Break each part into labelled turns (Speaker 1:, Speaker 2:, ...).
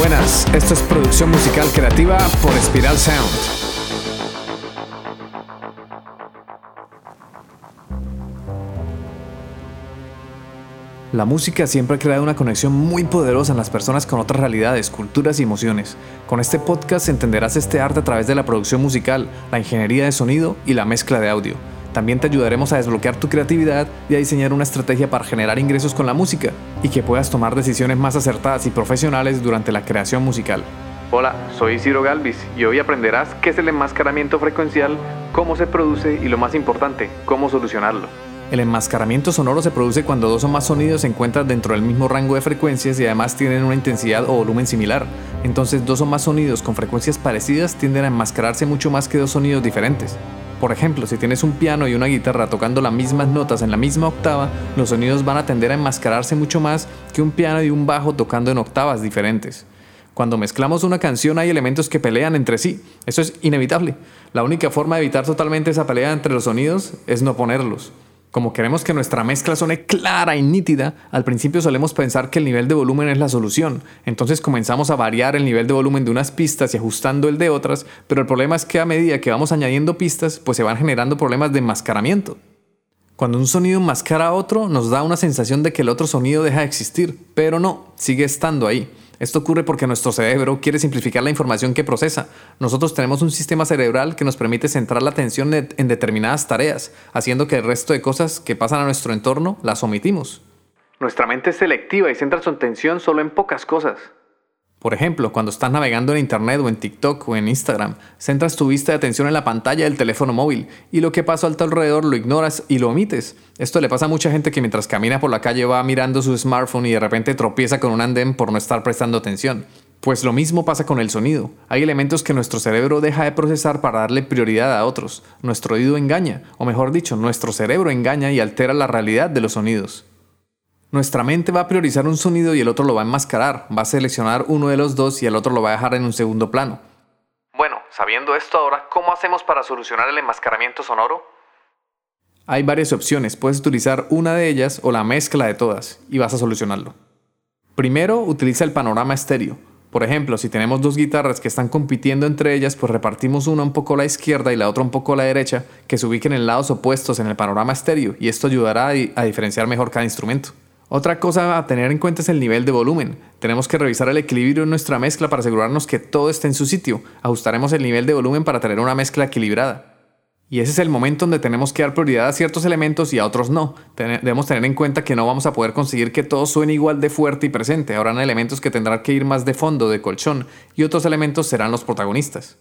Speaker 1: buenas. Esto es producción musical creativa por Spiral Sound. La música siempre ha creado una conexión muy poderosa en las personas con otras realidades, culturas y emociones. Con este podcast entenderás este arte a través de la producción musical, la ingeniería de sonido y la mezcla de audio. También te ayudaremos a desbloquear tu creatividad y a diseñar una estrategia para generar ingresos con la música y que puedas tomar decisiones más acertadas y profesionales durante la creación musical. Hola, soy Ciro Galvis y hoy aprenderás qué es el enmascaramiento frecuencial, cómo se produce y lo más importante, cómo solucionarlo. El enmascaramiento sonoro se produce cuando dos o más sonidos se encuentran dentro del mismo rango de frecuencias y además tienen una intensidad o volumen similar. Entonces dos o más sonidos con frecuencias parecidas tienden a enmascararse mucho más que dos sonidos diferentes. Por ejemplo, si tienes un piano y una guitarra tocando las mismas notas en la misma octava, los sonidos van a tender a enmascararse mucho más que un piano y un bajo tocando en octavas diferentes. Cuando mezclamos una canción hay elementos que pelean entre sí. Eso es inevitable. La única forma de evitar totalmente esa pelea entre los sonidos es no ponerlos. Como queremos que nuestra mezcla suene clara y nítida, al principio solemos pensar que el nivel de volumen es la solución, entonces comenzamos a variar el nivel de volumen de unas pistas y ajustando el de otras, pero el problema es que a medida que vamos añadiendo pistas, pues se van generando problemas de enmascaramiento. Cuando un sonido enmascara a otro, nos da una sensación de que el otro sonido deja de existir, pero no, sigue estando ahí. Esto ocurre porque nuestro cerebro quiere simplificar la información que procesa. Nosotros tenemos un sistema cerebral que nos permite centrar la atención en determinadas tareas, haciendo que el resto de cosas que pasan a nuestro entorno las omitimos. Nuestra mente es selectiva y centra su atención solo en pocas cosas. Por ejemplo, cuando estás navegando en Internet o en TikTok o en Instagram, centras tu vista de atención en la pantalla del teléfono móvil y lo que pasa a alrededor lo ignoras y lo omites. Esto le pasa a mucha gente que mientras camina por la calle va mirando su smartphone y de repente tropieza con un andén por no estar prestando atención. Pues lo mismo pasa con el sonido. Hay elementos que nuestro cerebro deja de procesar para darle prioridad a otros. Nuestro oído engaña, o mejor dicho, nuestro cerebro engaña y altera la realidad de los sonidos. Nuestra mente va a priorizar un sonido y el otro lo va a enmascarar, va a seleccionar uno de los dos y el otro lo va a dejar en un segundo plano. Bueno, sabiendo esto ahora, ¿cómo hacemos para solucionar el enmascaramiento sonoro? Hay varias opciones, puedes utilizar una de ellas o la mezcla de todas y vas a solucionarlo. Primero, utiliza el panorama estéreo. Por ejemplo, si tenemos dos guitarras que están compitiendo entre ellas, pues repartimos una un poco a la izquierda y la otra un poco a la derecha, que se ubiquen en lados opuestos en el panorama estéreo, y esto ayudará a diferenciar mejor cada instrumento. Otra cosa a tener en cuenta es el nivel de volumen. Tenemos que revisar el equilibrio en nuestra mezcla para asegurarnos que todo esté en su sitio. Ajustaremos el nivel de volumen para tener una mezcla equilibrada. Y ese es el momento donde tenemos que dar prioridad a ciertos elementos y a otros no. Debemos tener en cuenta que no vamos a poder conseguir que todo suene igual de fuerte y presente. Habrán elementos que tendrán que ir más de fondo, de colchón, y otros elementos serán los protagonistas.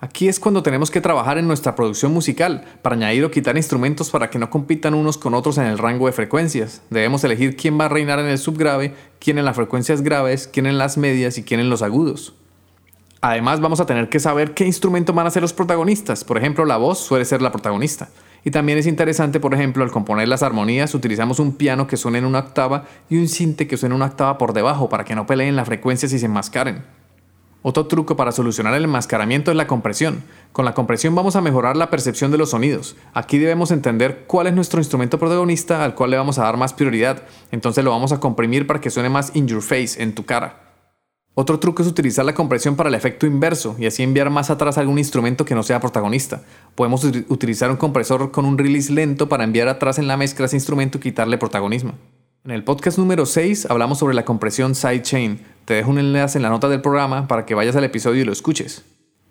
Speaker 1: Aquí es cuando tenemos que trabajar en nuestra producción musical para añadir o quitar instrumentos para que no compitan unos con otros en el rango de frecuencias. Debemos elegir quién va a reinar en el subgrave, quién en las frecuencias graves, quién en las medias y quién en los agudos. Además vamos a tener que saber qué instrumentos van a ser los protagonistas. Por ejemplo, la voz suele ser la protagonista. Y también es interesante, por ejemplo, al componer las armonías utilizamos un piano que suene en una octava y un cinte que suene una octava por debajo para que no peleen las frecuencias y se enmascaren. Otro truco para solucionar el enmascaramiento es la compresión. Con la compresión vamos a mejorar la percepción de los sonidos. Aquí debemos entender cuál es nuestro instrumento protagonista al cual le vamos a dar más prioridad. Entonces lo vamos a comprimir para que suene más in your face, en tu cara. Otro truco es utilizar la compresión para el efecto inverso y así enviar más atrás algún instrumento que no sea protagonista. Podemos utilizar un compresor con un release lento para enviar atrás en la mezcla ese instrumento y quitarle protagonismo. En el podcast número 6 hablamos sobre la compresión sidechain. Te dejo un enlace en la nota del programa para que vayas al episodio y lo escuches.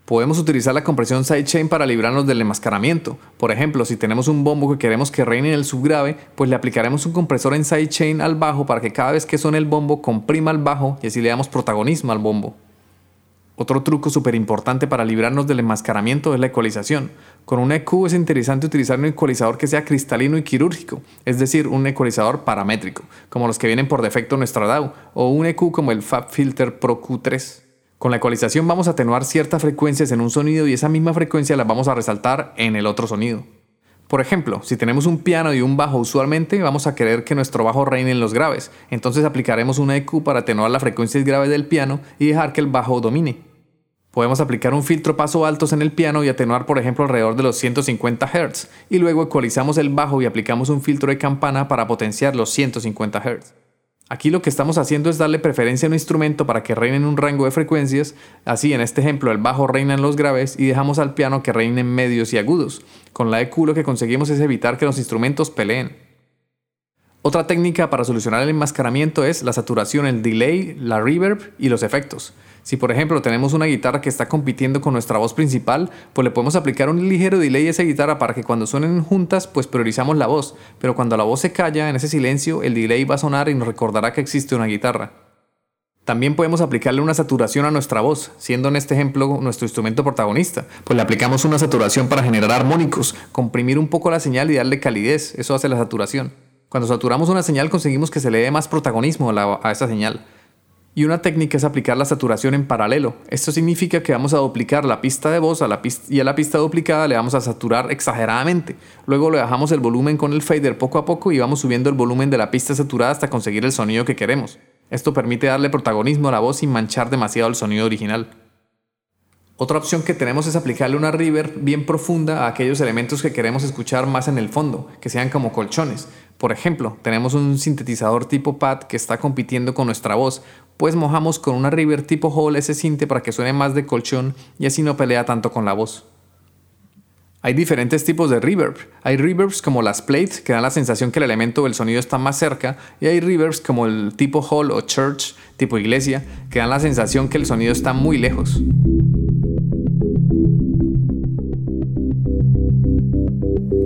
Speaker 1: Podemos utilizar la compresión sidechain para librarnos del enmascaramiento. Por ejemplo, si tenemos un bombo que queremos que reine en el subgrave, pues le aplicaremos un compresor en sidechain al bajo para que cada vez que suene el bombo comprima el bajo y así le damos protagonismo al bombo. Otro truco súper importante para librarnos del enmascaramiento es la ecualización. Con un EQ es interesante utilizar un ecualizador que sea cristalino y quirúrgico, es decir, un ecualizador paramétrico, como los que vienen por defecto en nuestra DAW, o un EQ como el FabFilter Pro Q3. Con la ecualización vamos a atenuar ciertas frecuencias en un sonido y esa misma frecuencia la vamos a resaltar en el otro sonido. Por ejemplo, si tenemos un piano y un bajo usualmente vamos a querer que nuestro bajo reine en los graves, entonces aplicaremos un EQ para atenuar las frecuencias graves del piano y dejar que el bajo domine. Podemos aplicar un filtro paso altos en el piano y atenuar por ejemplo alrededor de los 150 Hz y luego ecualizamos el bajo y aplicamos un filtro de campana para potenciar los 150 Hz. Aquí lo que estamos haciendo es darle preferencia a un instrumento para que reine en un rango de frecuencias, así en este ejemplo el bajo reina en los graves y dejamos al piano que reine en medios y agudos. Con la EQ lo que conseguimos es evitar que los instrumentos peleen. Otra técnica para solucionar el enmascaramiento es la saturación, el delay, la reverb y los efectos. Si por ejemplo tenemos una guitarra que está compitiendo con nuestra voz principal, pues le podemos aplicar un ligero delay a esa guitarra para que cuando suenen juntas, pues priorizamos la voz, pero cuando la voz se calla en ese silencio, el delay va a sonar y nos recordará que existe una guitarra. También podemos aplicarle una saturación a nuestra voz, siendo en este ejemplo nuestro instrumento protagonista. Pues le aplicamos una saturación para generar armónicos, comprimir un poco la señal y darle calidez, eso hace la saturación. Cuando saturamos una señal conseguimos que se le dé más protagonismo a, a esa señal. Y una técnica es aplicar la saturación en paralelo. Esto significa que vamos a duplicar la pista de voz la y a la pista duplicada le vamos a saturar exageradamente. Luego le bajamos el volumen con el fader poco a poco y vamos subiendo el volumen de la pista saturada hasta conseguir el sonido que queremos. Esto permite darle protagonismo a la voz sin manchar demasiado el sonido original. Otra opción que tenemos es aplicarle una reverb bien profunda a aquellos elementos que queremos escuchar más en el fondo, que sean como colchones. Por ejemplo, tenemos un sintetizador tipo pad que está compitiendo con nuestra voz, pues mojamos con una reverb tipo hall ese sinte para que suene más de colchón y así no pelea tanto con la voz. Hay diferentes tipos de reverb. Hay reverbs como las plates, que dan la sensación que el elemento o el sonido está más cerca, y hay reverbs como el tipo hall o church, tipo iglesia, que dan la sensación que el sonido está muy lejos.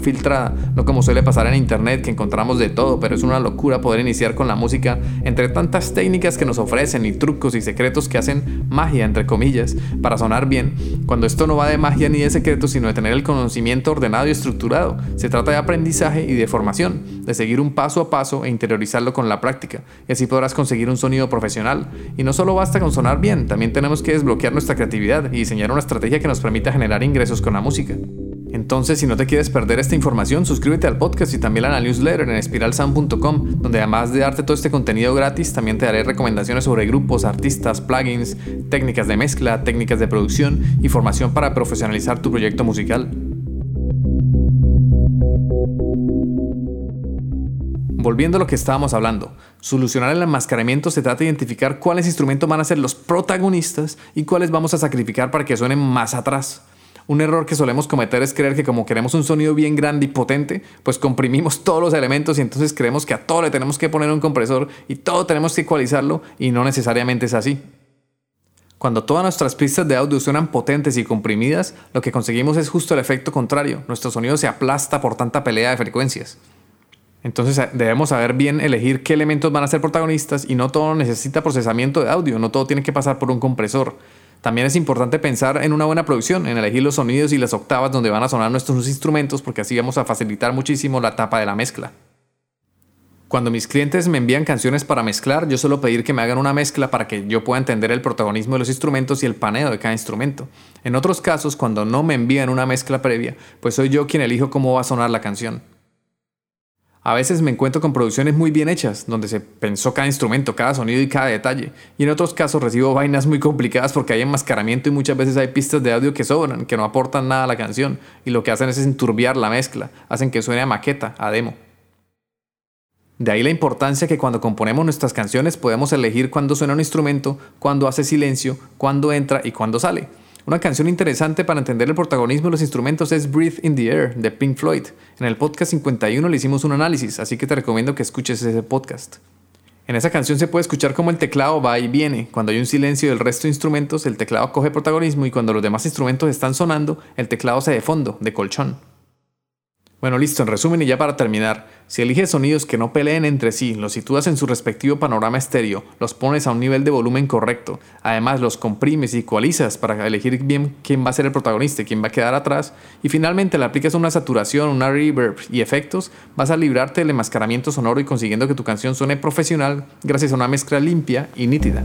Speaker 1: filtrada, no como suele pasar en internet que encontramos de todo, pero es una locura poder iniciar con la música entre tantas técnicas que nos ofrecen y trucos y secretos que hacen magia, entre comillas, para sonar bien, cuando esto no va de magia ni de secretos, sino de tener el conocimiento ordenado y estructurado. Se trata de aprendizaje y de formación, de seguir un paso a paso e interiorizarlo con la práctica, y así podrás conseguir un sonido profesional. Y no solo basta con sonar bien, también tenemos que desbloquear nuestra creatividad y diseñar una estrategia que nos permita generar ingresos con la música. Entonces, si no te quieres perder esta información, suscríbete al podcast y también a la newsletter en espiralsound.com, donde además de darte todo este contenido gratis, también te daré recomendaciones sobre grupos, artistas, plugins, técnicas de mezcla, técnicas de producción y formación para profesionalizar tu proyecto musical. Volviendo a lo que estábamos hablando, solucionar el enmascaramiento se trata de identificar cuáles instrumentos van a ser los protagonistas y cuáles vamos a sacrificar para que suenen más atrás. Un error que solemos cometer es creer que como queremos un sonido bien grande y potente, pues comprimimos todos los elementos y entonces creemos que a todo le tenemos que poner un compresor y todo tenemos que ecualizarlo y no necesariamente es así. Cuando todas nuestras pistas de audio suenan potentes y comprimidas, lo que conseguimos es justo el efecto contrario. Nuestro sonido se aplasta por tanta pelea de frecuencias. Entonces eh, debemos saber bien elegir qué elementos van a ser protagonistas y no todo necesita procesamiento de audio, no todo tiene que pasar por un compresor. También es importante pensar en una buena producción, en elegir los sonidos y las octavas donde van a sonar nuestros instrumentos, porque así vamos a facilitar muchísimo la etapa de la mezcla. Cuando mis clientes me envían canciones para mezclar, yo suelo pedir que me hagan una mezcla para que yo pueda entender el protagonismo de los instrumentos y el paneo de cada instrumento. En otros casos, cuando no me envían una mezcla previa, pues soy yo quien elijo cómo va a sonar la canción. A veces me encuentro con producciones muy bien hechas, donde se pensó cada instrumento, cada sonido y cada detalle, y en otros casos recibo vainas muy complicadas porque hay enmascaramiento y muchas veces hay pistas de audio que sobran, que no aportan nada a la canción, y lo que hacen es enturbiar la mezcla, hacen que suene a maqueta, a demo. De ahí la importancia que cuando componemos nuestras canciones podemos elegir cuándo suena un instrumento, cuándo hace silencio, cuándo entra y cuándo sale. Una canción interesante para entender el protagonismo de los instrumentos es Breathe in the Air de Pink Floyd. En el podcast 51 le hicimos un análisis, así que te recomiendo que escuches ese podcast. En esa canción se puede escuchar cómo el teclado va y viene. Cuando hay un silencio del resto de instrumentos, el teclado coge protagonismo y cuando los demás instrumentos están sonando, el teclado se de fondo, de colchón. Bueno, listo, en resumen y ya para terminar, si eliges sonidos que no peleen entre sí, los sitúas en su respectivo panorama estéreo, los pones a un nivel de volumen correcto, además los comprimes y ecualizas para elegir bien quién va a ser el protagonista y quién va a quedar atrás, y finalmente le aplicas una saturación, una reverb y efectos, vas a librarte del enmascaramiento sonoro y consiguiendo que tu canción suene profesional gracias a una mezcla limpia y nítida.